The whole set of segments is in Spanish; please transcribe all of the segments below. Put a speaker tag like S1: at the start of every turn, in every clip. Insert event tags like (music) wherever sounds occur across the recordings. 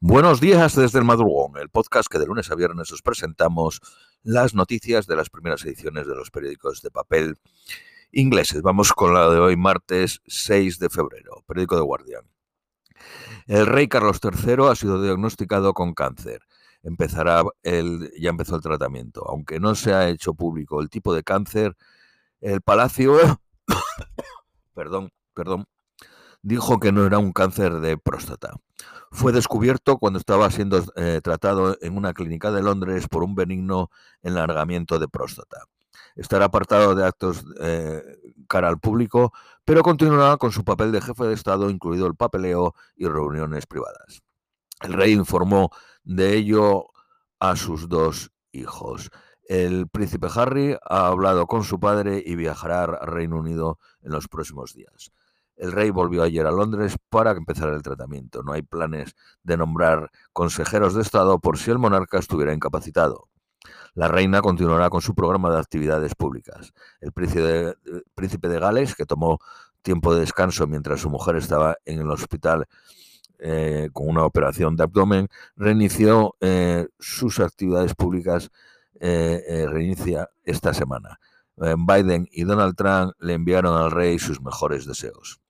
S1: Buenos días desde el madrugón, el podcast que de lunes a viernes os presentamos las noticias de las primeras ediciones de los periódicos de papel ingleses. Vamos con la de hoy, martes 6 de febrero, periódico de Guardian. El rey Carlos III ha sido diagnosticado con cáncer. Empezará el, ya empezó el tratamiento. Aunque no se ha hecho público el tipo de cáncer, el palacio, (coughs) perdón, perdón, dijo que no era un cáncer de próstata. Fue descubierto cuando estaba siendo eh, tratado en una clínica de Londres por un benigno enlargamiento de próstata. Estará apartado de actos eh, cara al público, pero continuará con su papel de jefe de Estado, incluido el papeleo y reuniones privadas. El rey informó de ello a sus dos hijos. El príncipe Harry ha hablado con su padre y viajará al Reino Unido en los próximos días. El rey volvió ayer a Londres para empezar el tratamiento. No hay planes de nombrar consejeros de Estado por si el monarca estuviera incapacitado. La reina continuará con su programa de actividades públicas. El príncipe de, Gales, que tomó tiempo de descanso mientras su mujer estaba en el hospital eh, con una operación de abdomen, reinició eh, sus actividades públicas, eh, reinicia esta semana. Biden y Donald Trump le enviaron al rey sus mejores deseos.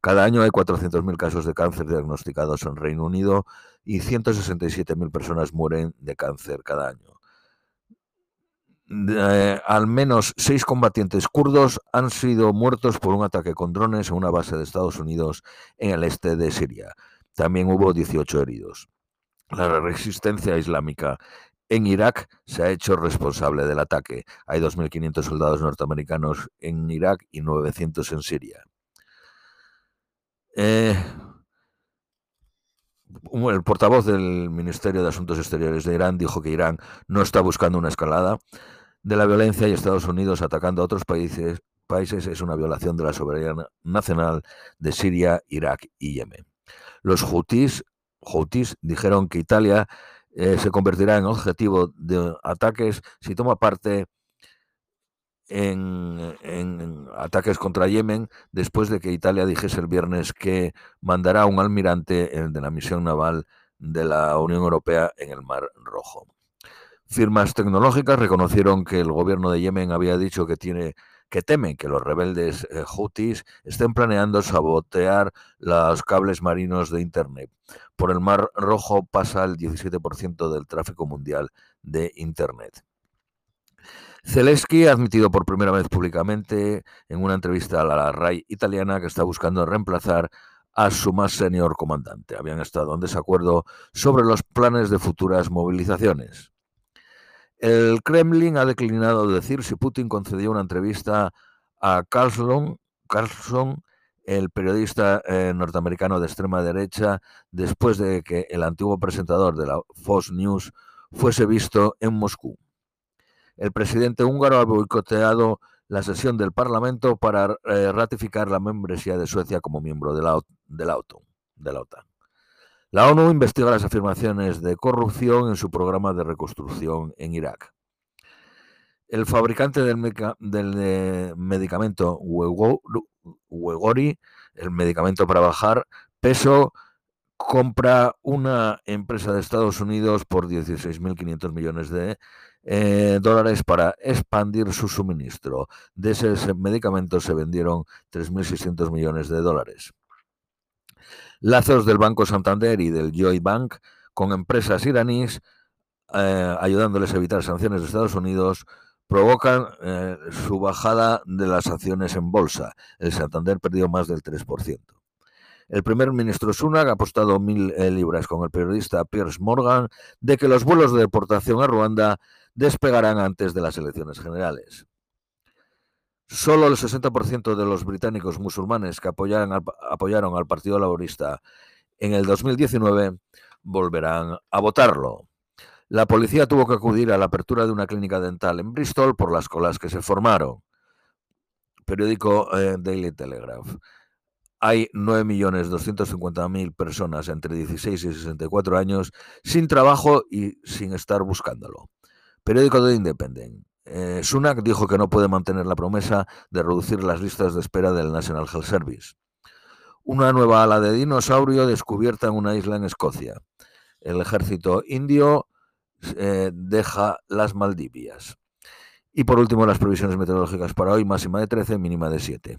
S1: Cada año hay 400.000 casos de cáncer diagnosticados en Reino Unido y 167.000 personas mueren de cáncer cada año. Al menos seis combatientes kurdos han sido muertos por un ataque con drones en una base de Estados Unidos en el este de Siria. También hubo 18 heridos. La resistencia islámica en Irak se ha hecho responsable del ataque. Hay 2.500 soldados norteamericanos en Irak y 900 en Siria. Eh, el portavoz del Ministerio de Asuntos Exteriores de Irán dijo que Irán no está buscando una escalada de la violencia y Estados Unidos atacando a otros países, es una violación de la soberanía nacional de Siria, Irak y Yemen. Los Houthis, dijeron que Italia eh, se convertirá en objetivo de ataques si toma parte en, ataques contra Yemen después de que Italia dijese el viernes que mandará un almirante de la misión naval de la Unión Europea en el Mar Rojo. Firmas tecnológicas reconocieron que el gobierno de Yemen había dicho que tiene que temen que los rebeldes eh, Houthis estén planeando sabotear los cables marinos de Internet. Por el Mar Rojo pasa el 17% del tráfico mundial de Internet. Zelensky ha admitido por primera vez públicamente en una entrevista a la RAI italiana que está buscando reemplazar a su más senior comandante. Habían estado en desacuerdo sobre los planes de futuras movilizaciones. El Kremlin ha declinado decir si Putin concedió una entrevista a Carlson, el periodista eh, norteamericano de extrema derecha, después de que el antiguo presentador de la Fox News fuese visto en Moscú. El presidente húngaro ha boicoteado la sesión del Parlamento para eh, ratificar la membresía de Suecia como miembro de la, de la OTAN. La ONU investiga las afirmaciones de corrupción en su programa de reconstrucción en Irak. El fabricante del, medicamento Wegori, el medicamento para bajar peso, compra una empresa de Estados Unidos por 16.500 millones de eh, dólares para expandir su suministro. De ese medicamento se vendieron 3.600 millones de dólares. Lazos del Banco Santander y del Joy Bank con empresas iraníes eh, ayudándoles a evitar sanciones de Estados Unidos provocan eh, su bajada de las acciones en bolsa. El Santander perdió más del 3%. El primer ministro Sunak ha apostado mil libras con el periodista Piers Morgan de que los vuelos de deportación a Ruanda despegarán antes de las elecciones generales. Solo el 60% de los británicos musulmanes que apoyaron al, Partido Laborista en el 2019 volverán a votarlo. La policía tuvo que acudir a la apertura de una clínica dental en Bristol por las colas que se formaron. Periódico eh, Daily Telegraph. Hay 9.250.000 personas entre 16 y 64 años sin trabajo y sin estar buscándolo. Periódico de Independent. Eh, Sunak dijo que no puede mantener la promesa de reducir las listas de espera del National Health Service. Una nueva ala de dinosaurio descubierta en una isla en Escocia. el ejército indio eh, deja las Maldivias. Y por último, las previsiones meteorológicas para hoy, máxima de 13, mínima de 7.